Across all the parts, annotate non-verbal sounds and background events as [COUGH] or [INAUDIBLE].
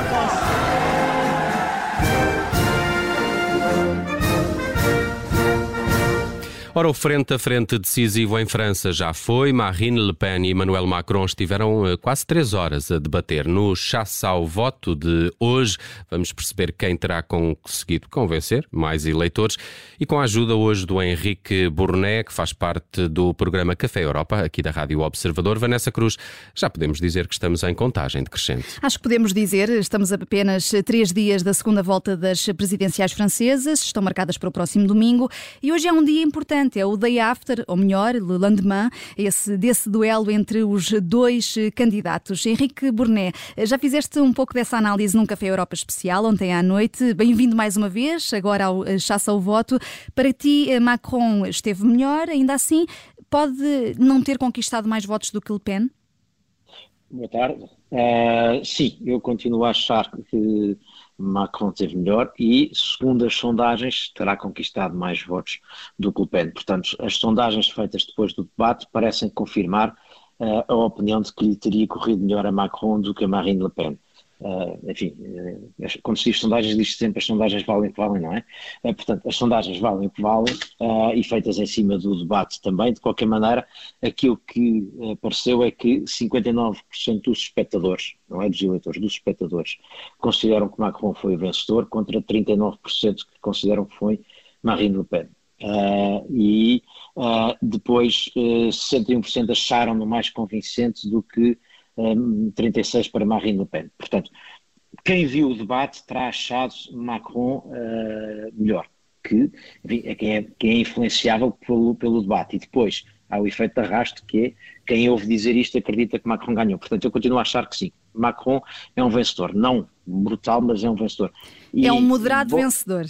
la France. Ora, o frente a frente decisivo em França já foi. Marine Le Pen e Emmanuel Macron estiveram eh, quase três horas a debater. No chasse ao voto de hoje, vamos perceber quem terá conseguido convencer mais eleitores e com a ajuda hoje do Henrique Bournet, que faz parte do programa Café Europa, aqui da Rádio Observador. Vanessa Cruz, já podemos dizer que estamos em contagem decrescente. Acho que podemos dizer, estamos a apenas três dias da segunda volta das presidenciais francesas, estão marcadas para o próximo domingo e hoje é um dia importante é o day after, ou melhor, le lendemain, esse, desse duelo entre os dois candidatos. Henrique Burnet, já fizeste um pouco dessa análise num Café Europa Especial ontem à noite. Bem-vindo mais uma vez, agora ao eh, Chaça ao Voto. Para ti, eh, Macron esteve melhor, ainda assim, pode não ter conquistado mais votos do que Le Pen? Boa tarde. Uh, sim, eu continuo a achar que Macron teve melhor e, segundo as sondagens, terá conquistado mais votos do que Le Pen. Portanto, as sondagens feitas depois do debate parecem confirmar uh, a opinião de que lhe teria corrido melhor a Macron do que a Marine Le Pen. Uh, enfim, uh, quando se diz sondagens, diz -se sempre as sondagens valem o que valem, não é? Uh, portanto, as sondagens valem o que valem e feitas em cima do debate também. De qualquer maneira, aquilo que apareceu é que 59% dos espectadores, não é dos eleitores, dos espectadores, consideram que Macron foi o vencedor, contra 39% que consideram que foi Marine Le Pen. e depois 61% acharam-no mais convincente do que 36 para Marine Le Pen. Portanto, quem viu o debate terá achado Macron uh, melhor, que é, quem é, quem é influenciável pelo, pelo debate. E depois há o efeito de arrasto, que é quem ouve dizer isto acredita que Macron ganhou. Portanto, eu continuo a achar que sim. Macron é um vencedor. Não brutal, mas é um vencedor. E, é um moderado vencedor.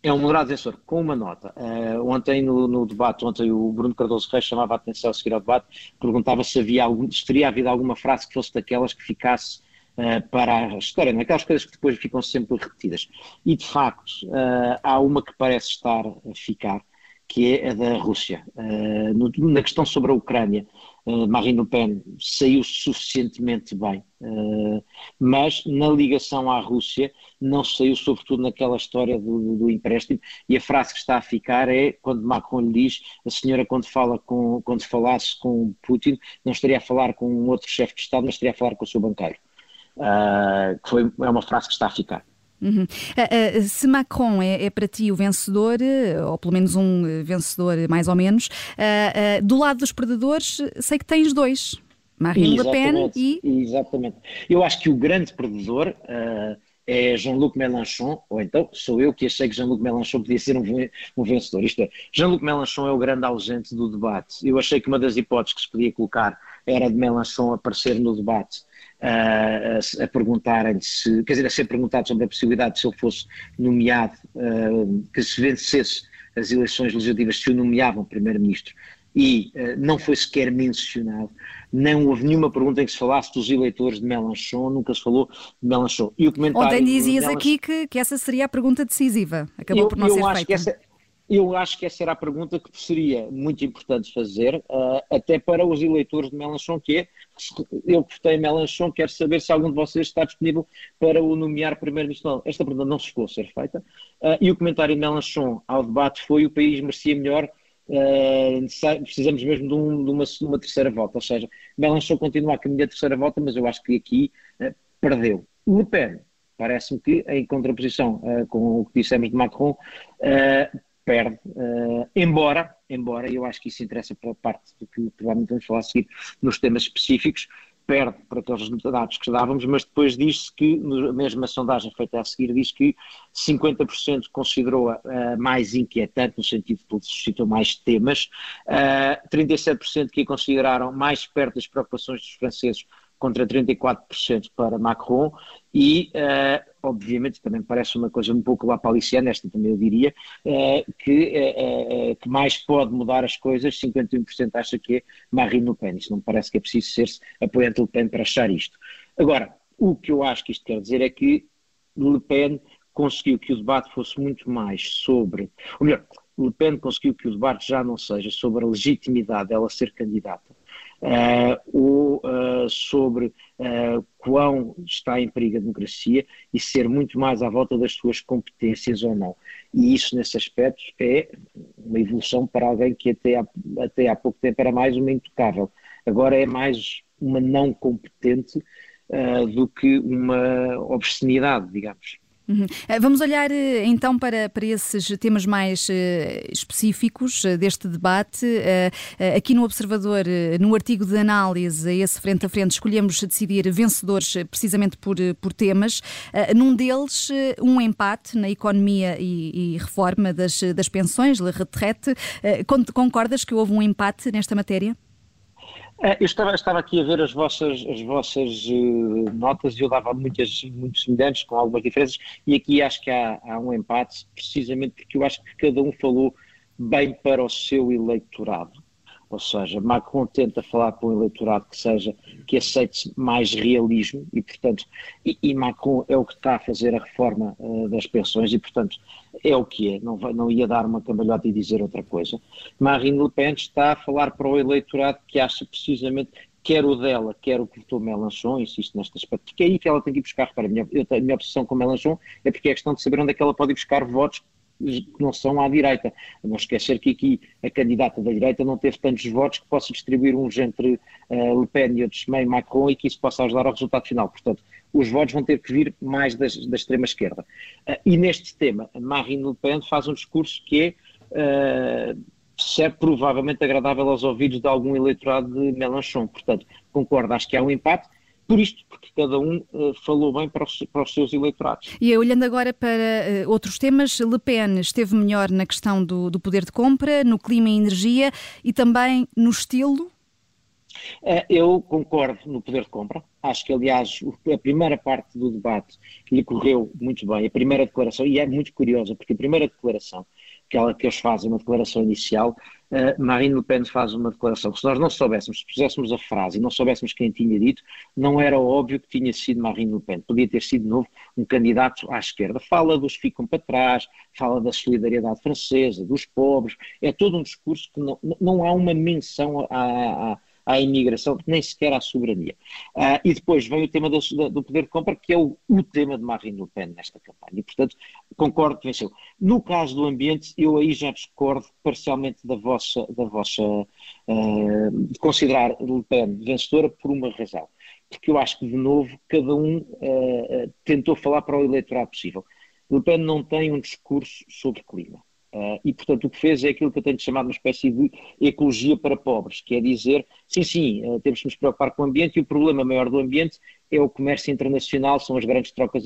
É um moderado vencedor, com uma nota. Uh, ontem no, no, debate, ontem o Bruno Cardoso Reis chamava a atenção a seguir ao debate, perguntava se havia algum, se teria havido alguma frase que fosse daquelas que ficasse uh, para a história, não é? aquelas coisas que depois ficam sempre repetidas. E de facto, uh, há uma que parece estar a ficar, que é a da Rússia. Na questão sobre a Ucrânia, Marine Le Pen saiu suficientemente bem, uh, mas na ligação à Rússia não saiu sobretudo naquela história do, do, empréstimo e a frase que está a ficar é quando Macron lhe diz a senhora quando fala com, quando falasse com Putin não estaria a falar com um outro chefe de Estado, mas estaria a falar com o seu banqueiro. Uh, foi, é uma frase que está a ficar. Uhum. Uh, uh, se Macron é, é, para ti o vencedor, ou pelo menos um vencedor mais ou menos, uh, do lado dos perdedores, sei que tens dois. Marine Le Pen e. Exatamente. Eu acho que o grande perdedor é Jean-Luc Mélenchon, ou então sou eu que achei que Jean-Luc Mélenchon podia ser um, vencedor. Isto é, Jean-Luc Mélenchon é o grande ausente do debate. Eu achei que uma das hipóteses que se podia colocar era de Mélenchon aparecer no debate a, a, a perguntarem se, quer dizer, a ser perguntado sobre a possibilidade de se ele fosse nomeado, uh, que se vencesse as eleições legislativas, se o nomeavam primeiro-ministro e uh, não foi sequer mencionado, não houve nenhuma pergunta em que se falasse dos eleitores de Melanchon, nunca se falou de Melanchon. E o comentário Ontem dizias Melanchon, aqui que, que essa seria a pergunta decisiva, acabou eu, por não eu ser acho feita. Que essa, eu acho que essa era a pergunta que seria muito importante fazer, uh, até para os eleitores de Melanchon, que é, eu que votei em Melanchon, quero saber se algum de vocês está disponível para o nomear primeiro-ministro. Esta pergunta não se ficou a ser feita. Uh, e o comentário de Melanchon ao debate foi o país merecia melhor, uh, precisamos mesmo de, um, de, uma, de, uma, terceira volta. Ou seja, Melanchon continua a caminho da terceira volta, mas eu acho que aqui perdeu. Le Pen, parece-me que, em contraposição com o que dissemos de Macron, perde, uh, embora, embora, eu acho que isso interessa para a parte do que provavelmente vamos falar a seguir nos temas específicos, perde para aqueles dados que dávamos, mas depois diz-se que, na mesma sondagem feita a seguir, diz que 50% considerou-a uh, mais inquietante, no sentido que suscitou mais temas, uh, eh, 37% que a consideraram mais perto das preocupações dos franceses contra 34% para Macron e, uh, obviamente, também parece uma coisa um pouco lá paliciana, esta também eu diria, uh, que, uh, que mais pode mudar as coisas, 51% acha que é Marine Le Pen, isso não parece que é preciso ser apoiante Le Pen para achar isto. Agora, o que eu acho que isto quer dizer é que Le Pen conseguiu que o debate fosse muito mais sobre, ou melhor, Le Pen conseguiu que o debate já não seja sobre a legitimidade dela ser candidata, ou sobre quão está em perigo a democracia e ser muito mais à volta das suas competências ou não. E isso, nesse aspecto, é uma evolução para alguém que até há, até há pouco tempo era mais uma intocável. Agora é mais uma não competente uh, do que uma obscenidade, digamos. Uhum. Eh, vamos olhar eh, então para, para esses temas mais uh, específicos deste debate. Aqui no Observador, no artigo de análise, esse frente a frente, escolhemos decidir vencedores precisamente por, por temas. num deles, um empate na economia e, e reforma das, das pensões, Le Retraite. concordas que houve um empate nesta matéria? É, eu estava, estava, aqui a ver as vossas, as vossas uh, notas e eu dava muitas, muito semelhantes, com algumas diferenças, e aqui acho que há, há, um empate, precisamente porque eu acho que cada um falou bem para o seu eleitorado. Ou seja, Macron tenta falar para um eleitorado que seja, que aceite mais realismo e, portanto, e, e Macron é o que está a fazer a reforma uh, das pensões e, portanto, é o que é, não, vai, não ia dar uma cambalhota e dizer outra coisa. Marine Le Pen está a falar para o eleitorado que acha precisamente quer o dela, quer o que votou Melanchon, insisto neste aspecto, porque é aí que ela tem que ir buscar, repara, a minha, minha obsessão com Melanchon é porque é questão de saber onde é que ela pode ir buscar votos que não são à direita. Não esquecer que aqui a candidata da direita não teve tantos votos que possa distribuir uns entre uh, Le Pen e outros meio Macron e que isso possa ajudar ao resultado final. Portanto, os votos vão ter que vir mais das, da extrema-esquerda. Uh, e neste tema, Marine Le Pen faz um discurso que é, uh, é provavelmente agradável aos ouvidos de algum eleitorado de Mélenchon. Portanto, concordo, acho que há um empate por isto, porque cada um uh, falou bem para os, para os, seus eleitorados. E olhando agora para uh, outros temas, Le Pen esteve melhor na questão do, do, poder de compra, no clima e energia e também no estilo? Uh, eu concordo no poder de compra. Acho que, aliás, a primeira parte do debate lhe correu muito bem. A primeira declaração, e é muito curiosa, porque a primeira declaração que, ela, que eles fazem, uma declaração inicial, uh, Marine Le Pen faz uma declaração que se nós não soubéssemos, se puséssemos a frase e não soubéssemos quem tinha dito, não era óbvio que tinha sido Marine Le Pen. Podia ter sido, de novo, um candidato à esquerda. Fala dos ficam para trás, fala da solidariedade francesa, dos pobres. É todo um discurso que não, não há uma menção à, à à imigração, nem sequer à soberania. Uh, e depois vem o tema do, do, poder de compra, que é o, o, tema de Marine Le Pen nesta campanha. E, portanto, concordo que venceu. No caso do ambiente, eu aí já discordo parcialmente da vossa, da vossa uh, de considerar Le Pen vencedora por uma razão. Porque eu acho que, de novo, cada um uh, tentou falar para o eleitorado possível. Le Pen não tem um discurso sobre clima. Uh, e, portanto, o que fez é aquilo que eu tenho chamado uma espécie de ecologia para pobres, que é dizer, sim, sim, uh, temos que nos preocupar com o ambiente e o problema maior do ambiente é o comércio internacional, são as grandes trocas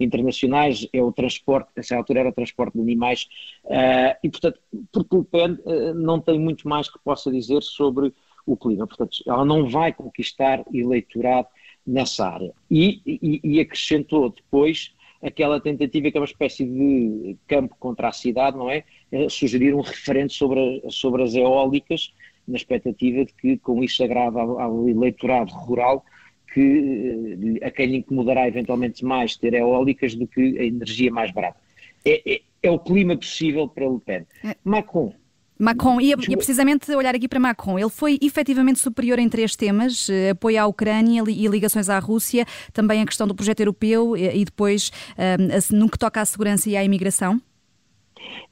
internacionais, é o transporte, essa altura era o transporte de animais, uh, e, portanto, porque o PEN não tem muito mais que possa dizer sobre o clima. Portanto, ela não vai conquistar eleitorado nessa área. E, e, e acrescentou depois aquela tentativa que é uma espécie de campo contra a cidade, não é? é sugerir um referente sobre, a, sobre as eólicas, na expectativa de que com isso agrada ao, ao eleitorado rural que eh, a quem lhe incomodará eventualmente mais ter eólicas do que a energia mais barata. É, é, é o clima possível para Le Pen. É. Macron Macron, ia, ia, precisamente olhar aqui para Macron. Ele foi efetivamente superior em três temas: eh, apoio à Ucrânia e ligações à Rússia, também a questão do projeto europeu e depois um, no que toca à segurança e à imigração?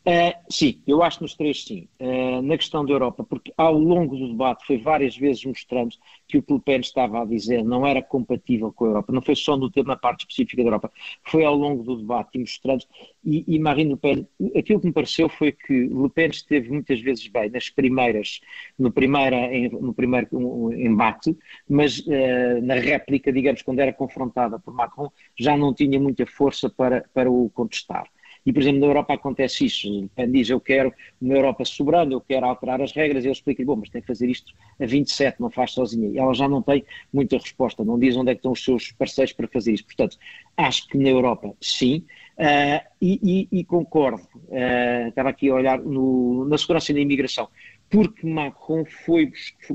Uh, sim, eu acho nos três sim. Uh, na questão da Europa, porque ao longo do debate foi várias vezes mostrando que o que Le Pen estava a dizer não era compatível com a Europa, não foi só no tema, na parte específica da Europa, foi ao longo do debate e mostrando, e, e Marine Le Pen, aquilo que me pareceu foi que Le Pen esteve muitas vezes bem nas primeiras, no, primeira, no primeiro embate, mas uh, na réplica, digamos, quando era confrontada por Macron, já não tinha muita força para, para o contestar. E, por exemplo, na Europa acontece isso. O PAN diz, eu quero uma Europa soberana, eu quero alterar as regras, e ele explica bom, mas tem que fazer isto a 27, não faz sozinha. E ela já não tem muita resposta, não diz onde é que estão os seus parceiros para fazer isso. Portanto, acho que na Europa, sim, uh, e, e, e, concordo, uh, estava aqui a olhar no, na segurança e na imigração, porque Macron foi,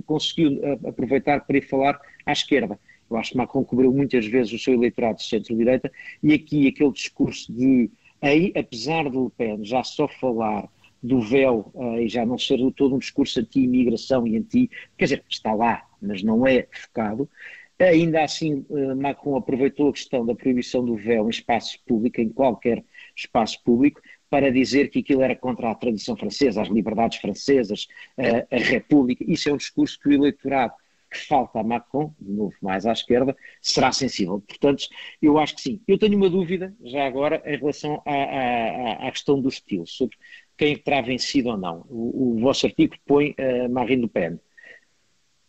conseguiu ah, aproveitar para ir falar à esquerda. Eu acho que Macron cobriu muitas vezes o seu eleitorado de centro-direita e aqui aquele discurso de Aí, apesar de Le Pen já só falar do véu uh, e já não ser todo um discurso anti-imigração e anti. Quer dizer, está lá, mas não é focado. Ainda assim, eh, Macron aproveitou a questão da proibição do véu em espaço público, em qualquer espaço público, para dizer que aquilo era contra a tradição francesa, as liberdades francesas, a, a República. Isso é um discurso que o eleitorado que falta a Macron, de novo mais à esquerda, será sensível. Portanto, eu acho que sim. Eu tenho uma dúvida, já agora, em relação à, à, à questão do estilo, sobre quem terá vencido ou não. O, o vosso artigo põe uh, Marine Le Pen.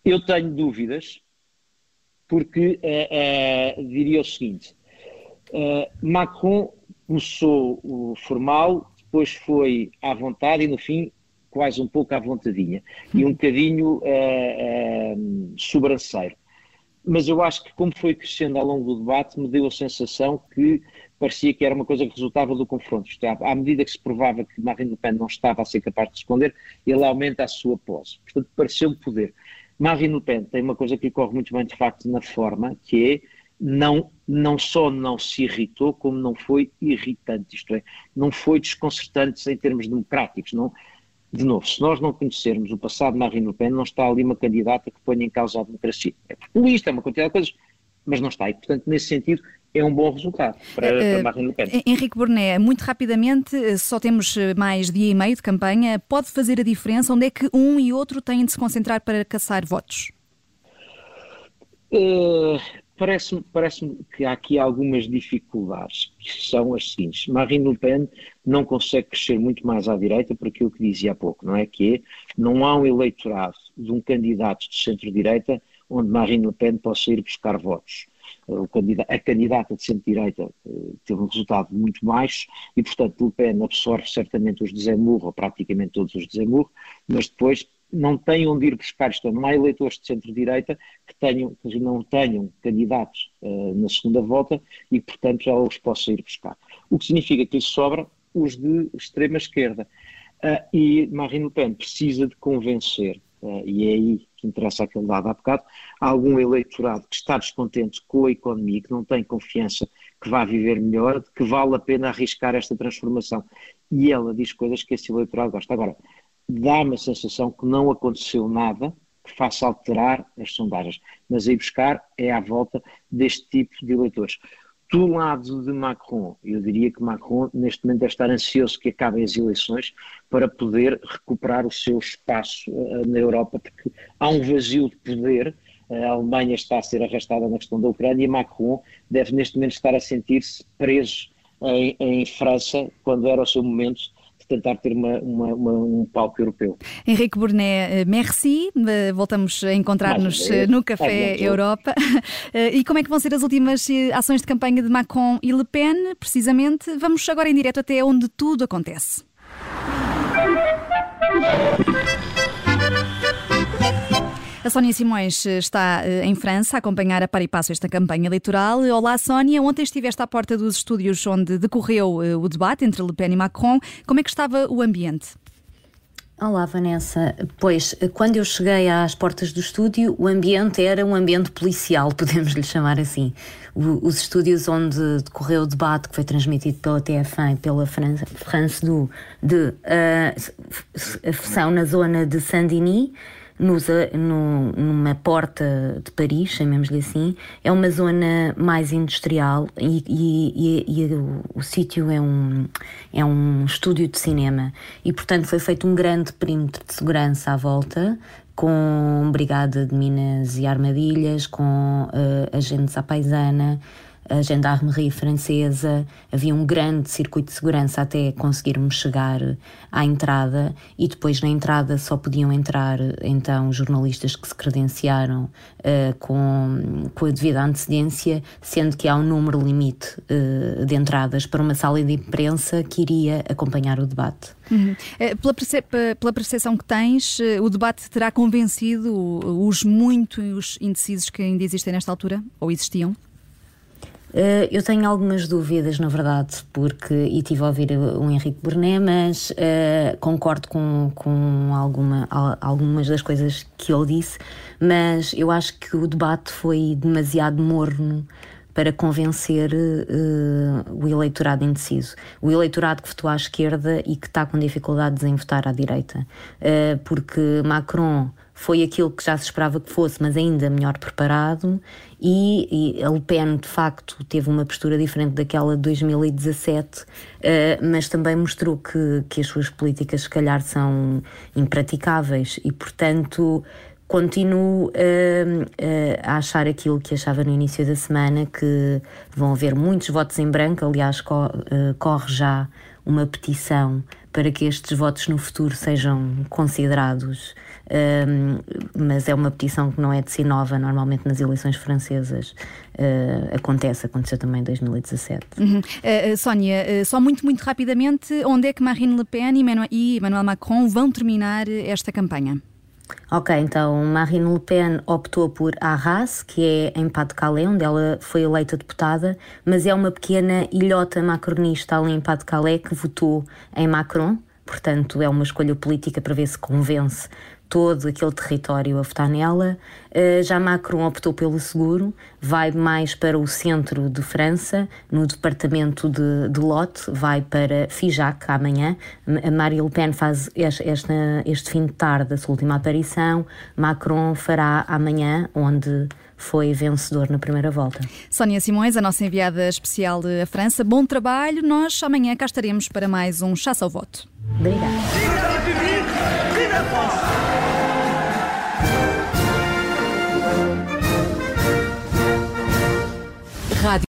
Eu tenho dúvidas, porque uh, uh, diria o seguinte: Macron começou formal, depois foi à vontade e no fim quase um pouco à vontadinha e um bocadinho uh, uh, sobranceiro. Mas eu acho que, como foi crescendo ao longo do debate, me deu a sensação que parecia que era uma coisa que resultava do confronto. É, à medida que se provava que Marine Le Pen não estava a ser capaz de responder, ele aumenta a sua pose. Portanto, pareceu-me poder. Marine Le Pen tem uma coisa que corre muito bem, de facto, na forma, que é não, não só não se irritou, como não foi irritante, isto é, não foi desconcertante em termos democráticos, não, de novo, se nós não conhecermos o passado de Marine Le Pen, não está ali uma candidata que ponha em causa a democracia. É populista, é uma quantidade de coisas, mas não está. E, portanto, nesse sentido, é um bom resultado para, uh, para Marine Le Pen. Henrique Burnet, muito rapidamente, só temos mais dia e meio de campanha. Pode fazer a diferença? Onde é que um e outro têm de se concentrar para caçar votos? Uh, Parece-me parece que há aqui algumas dificuldades, que são as seguintes. Marine Le Pen não consegue crescer muito mais à direita por aquilo que dizia há pouco, não é? Que é, não há um eleitorado de um candidato de centro-direita onde Marine Le Pen possa ir buscar votos. A candidata de centro-direita eh, teve um resultado muito baixo e, portanto, Le Pen absorve certamente os de Zemmour, ou praticamente todos os de Zemmour, mas depois não têm onde ir buscar, isto é, não há eleitores de centro-direita que, que não tenham candidatos uh, na segunda volta e portanto, já os possa ir buscar. O que significa que lhe sobra os de extrema-esquerda. Uh, e Marine Le Pen precisa de convencer, uh, e é aí que interessa aquele dado há bocado, algum eleitorado que está descontente com a economia, que não tem confiança que vá viver melhor, que vale a pena arriscar esta transformação. E ela diz coisas que esse eleitorado gosta. Agora, dá-me a sensação que não aconteceu nada que faça alterar as sondagens, mas aí buscar é à volta deste tipo de eleitores. Do lado de Macron, eu diria que Macron neste momento deve estar ansioso que acabem as eleições para poder recuperar o seu espaço uh, na Europa, porque há um vazio de poder. A Alemanha está a ser arrastada na questão da Ucrânia e Macron deve neste momento estar a sentir-se preso em, em França, quando era o seu momento tentar ter uma, uma, uma, um palco europeu. Henrique Burnet, eh, merci. Eh, voltamos a encontrar-nos eh, no Café Europa. [LAUGHS] E como é que vão ser as últimas ações de campanha de Macron e Le Pen? Precisamente, vamos agora em direto até onde tudo acontece. A Sónia Simões eh, está eh, em França a acompanhar a par e passo esta campanha eleitoral. Olá, Sónia. Ontem estiveste à porta dos estúdios onde decorreu eh, o debate entre Le Pen e Macron. Como é que estava o ambiente? Olá, Vanessa. Pois, quando eu cheguei às portas do estúdio, o ambiente era um ambiente policial, podemos lhe chamar assim. O, os estúdios onde decorreu o debate, que foi transmitido pela TF1 e pela France, France do, de, uh, são na zona de Saint-Denis nos, no, numa porta de Paris, chamemos-lhe assim, é uma zona mais industrial e, e, e, e o, o sítio é um, é um estúdio de cinema. E, portanto, foi feito um grande perímetro de segurança à volta, com brigada de minas e armadilhas, com uh, agentes à paisana, a gendarmerie francesa, havia um grande circuito de segurança até conseguirmos chegar à entrada e depois na entrada só podiam entrar então jornalistas que se credenciaram uh, com, com a devida antecedência, sendo que há um número limite uh, de entradas para uma sala de imprensa que iria acompanhar o debate. Uhum. Eh, pela, perce pela percepção que tens, o debate terá convencido os muitos indecisos que ainda existem nesta altura? Ou existiam? Uh, eu tenho algumas dúvidas, na verdade, porque e tive a ouvir o Henrique Burnet, mas uh, concordo com, com alguma, algumas das coisas que ele disse, mas eu acho que o debate foi demasiado morno para convencer uh, o eleitorado indeciso, o eleitorado que votou à esquerda e que está com dificuldades em votar à direita, porque Macron foi aquilo que já se esperava que fosse, mas ainda melhor preparado. E, e a Le Pen, de facto, teve uma postura diferente daquela de 2017, uh, mas também mostrou que, que as suas políticas, se calhar, são impraticáveis e, portanto, continuo uh, uh, a achar aquilo que achava no início da semana, que vão haver muitos votos em branco. Aliás, co uh, corre já uma petição para que estes votos no futuro sejam considerados. Mas é uma petição que não é de si nova, normalmente nas eleições francesas uh, acontece, aconteceu também em 2017. Uhum. Uh, Sónia, só muito, muito rapidamente, onde é que Marine Le Pen e Emmanuel Macron vão terminar esta campanha? Ok, então Marine Le Pen optou por Arras, que é em Pas-de-Calais, onde ela foi eleita deputada, mas é uma pequena ilhota macronista ali em Pas-de-Calais que votou em Macron, portanto é uma escolha política para ver se convence todo aquele território a votar nela. Uh, já Macron optou pelo seguro, vai mais para o centro de França, no departamento de, de Lot, vai para Figeac amanhã. A Marine Le Pen faz este, este fim de tarde a sua última aparição. Macron fará amanhã, onde foi vencedor na primeira volta. Sónia Simões, a nossa enviada especial à França, bom trabalho. Nós amanhã cá estaremos para mais um Chaça ao Voto. Obrigada. Radio.